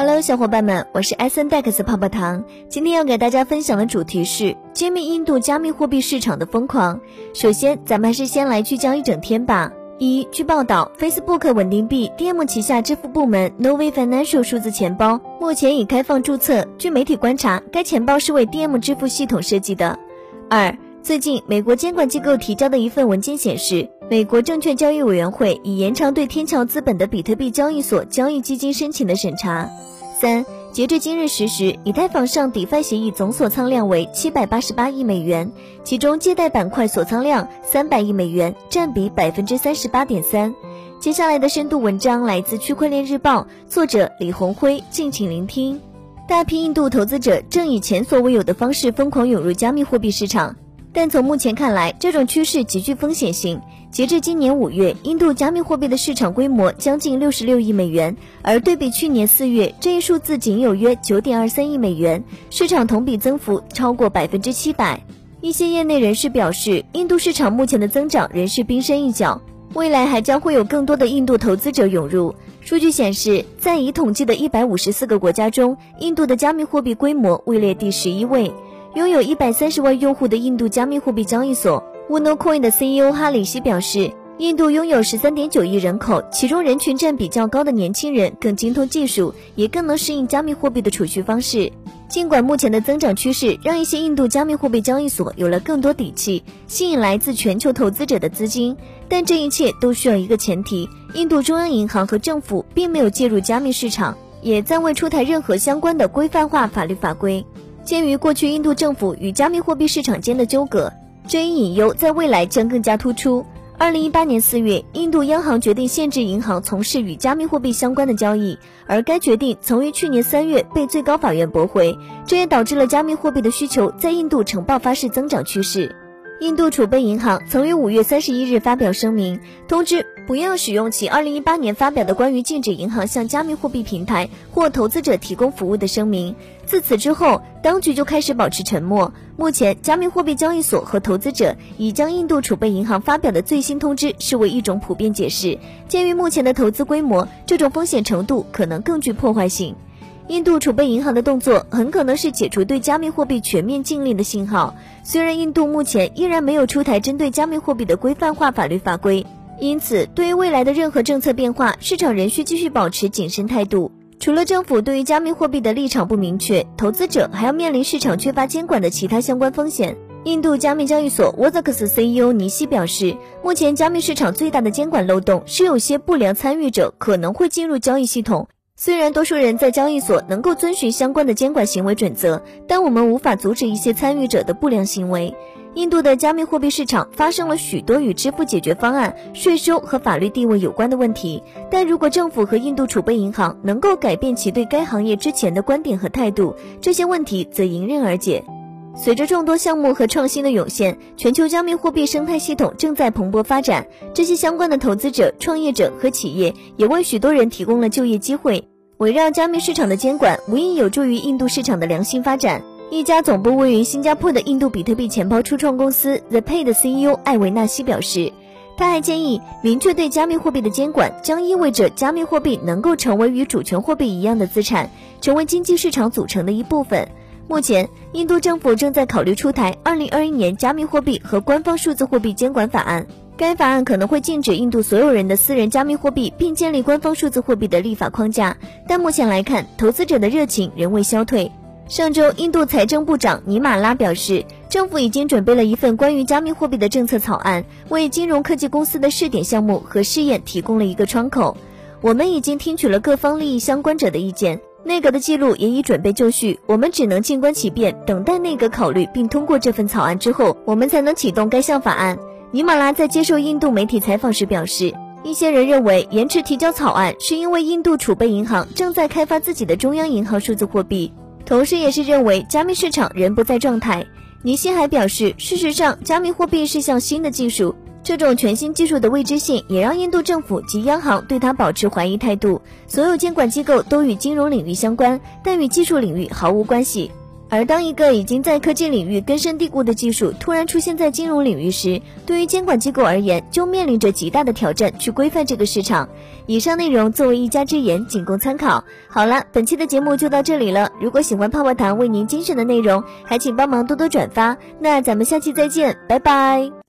Hello，小伙伴们，我是 S N Dex 泡泡糖。今天要给大家分享的主题是揭秘印度加密货币市场的疯狂。首先，咱们还是先来聚焦一整天吧。一，据报道，Facebook 稳定币 DM 旗下支付部门 Novi Financial 数字钱包目前已开放注册。据媒体观察，该钱包是为 DM 支付系统设计的。二，最近美国监管机构提交的一份文件显示。美国证券交易委员会已延长对天桥资本的比特币交易所交易基金申请的审查。三，截至今日十时，以太坊上 DeFi 协议总锁仓量为七百八十八亿美元，其中借贷板块锁仓量三百亿美元，占比百分之三十八点三。接下来的深度文章来自区块链日报，作者李红辉，敬请聆听。大批印度投资者正以前所未有的方式疯狂涌入加密货币市场。但从目前看来，这种趋势极具风险性。截至今年五月，印度加密货币的市场规模将近六十六亿美元，而对比去年四月，这一数字仅有约九点二三亿美元，市场同比增幅超过百分之七百。一些业内人士表示，印度市场目前的增长仍是冰山一角，未来还将会有更多的印度投资者涌入。数据显示，在已统计的一百五十四个国家中，印度的加密货币规模位列第十一位。拥有一百三十万用户的印度加密货币交易所 Wunocoin 的 CEO 哈里希表示，印度拥有十三点九亿人口，其中人群占比较高的年轻人更精通技术，也更能适应加密货币的储蓄方式。尽管目前的增长趋势让一些印度加密货币交易所有了更多底气，吸引来自全球投资者的资金，但这一切都需要一个前提：印度中央银行和政府并没有介入加密市场，也暂未出台任何相关的规范化法律法规。鉴于过去印度政府与加密货币市场间的纠葛，这一隐忧在未来将更加突出。二零一八年四月，印度央行决定限制银行从事与加密货币相关的交易，而该决定曾于去年三月被最高法院驳回，这也导致了加密货币的需求在印度呈爆发式增长趋势。印度储备银行曾于五月三十一日发表声明，通知不要使用其二零一八年发表的关于禁止银行向加密货币平台或投资者提供服务的声明。自此之后，当局就开始保持沉默。目前，加密货币交易所和投资者已将印度储备银行发表的最新通知视为一种普遍解释。鉴于目前的投资规模，这种风险程度可能更具破坏性。印度储备银行的动作很可能是解除对加密货币全面禁令的信号。虽然印度目前依然没有出台针对加密货币的规范化法律法规，因此对于未来的任何政策变化，市场仍需继续保持谨慎态度。除了政府对于加密货币的立场不明确，投资者还要面临市场缺乏监管的其他相关风险。印度加密交易所 Wazax CEO 尼西表示，目前加密市场最大的监管漏洞是有些不良参与者可能会进入交易系统。虽然多数人在交易所能够遵循相关的监管行为准则，但我们无法阻止一些参与者的不良行为。印度的加密货币市场发生了许多与支付解决方案、税收和法律地位有关的问题，但如果政府和印度储备银行能够改变其对该行业之前的观点和态度，这些问题则迎刃而解。随着众多项目和创新的涌现，全球加密货币生态系统正在蓬勃发展。这些相关的投资者、创业者和企业也为许多人提供了就业机会。围绕加密市场的监管，无疑有助于印度市场的良性发展。一家总部位于新加坡的印度比特币钱包初创公司 The Pay 的 CEO 艾维纳西表示，他还建议，明确对加密货币的监管将意味着加密货币能够成为与主权货币一样的资产，成为经济市场组成的一部分。目前，印度政府正在考虑出台《二零二一年加密货币和官方数字货币监管法案》。该法案可能会禁止印度所有人的私人加密货币，并建立官方数字货币的立法框架。但目前来看，投资者的热情仍未消退。上周，印度财政部长尼马拉表示，政府已经准备了一份关于加密货币的政策草案，为金融科技公司的试点项目和试验提供了一个窗口。我们已经听取了各方利益相关者的意见。内阁的记录也已准备就绪，我们只能静观其变，等待内阁考虑并通过这份草案之后，我们才能启动该项法案。尼玛拉在接受印度媒体采访时表示，一些人认为延迟提交草案是因为印度储备银行正在开发自己的中央银行数字货币，同时也是认为加密市场仍不在状态。尼西还表示，事实上，加密货币是项新的技术。这种全新技术的未知性也让印度政府及央行对它保持怀疑态度。所有监管机构都与金融领域相关，但与技术领域毫无关系。而当一个已经在科技领域根深蒂固的技术突然出现在金融领域时，对于监管机构而言，就面临着极大的挑战，去规范这个市场。以上内容作为一家之言，仅供参考。好了，本期的节目就到这里了。如果喜欢泡泡糖为您精选的内容，还请帮忙多多转发。那咱们下期再见，拜拜。